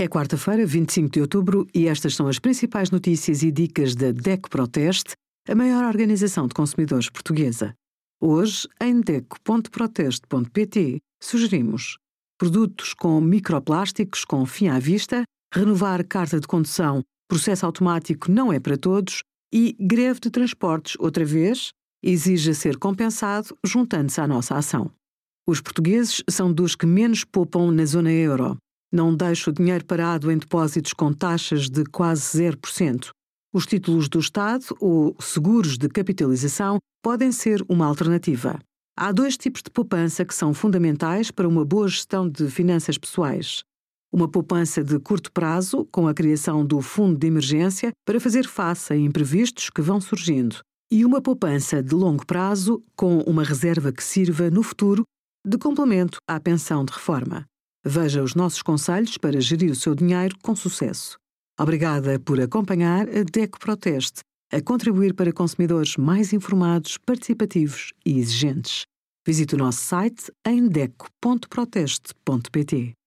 É quarta-feira, 25 de outubro, e estas são as principais notícias e dicas da DECO Proteste, a maior organização de consumidores portuguesa. Hoje, em DECO.proteste.pt, sugerimos produtos com microplásticos com fim à vista, renovar carta de condução, processo automático não é para todos e greve de transportes outra vez, exige ser compensado juntando-se à nossa ação. Os portugueses são dos que menos poupam na zona euro. Não deixa o dinheiro parado em depósitos com taxas de quase 0%. Os títulos do Estado ou seguros de capitalização podem ser uma alternativa. Há dois tipos de poupança que são fundamentais para uma boa gestão de finanças pessoais. Uma poupança de curto prazo, com a criação do fundo de emergência para fazer face a imprevistos que vão surgindo. E uma poupança de longo prazo, com uma reserva que sirva, no futuro, de complemento à pensão de reforma. Veja os nossos conselhos para gerir o seu dinheiro com sucesso. Obrigada por acompanhar a DECO Proteste, a contribuir para consumidores mais informados, participativos e exigentes. Visite o nosso site em deco.proteste.pt.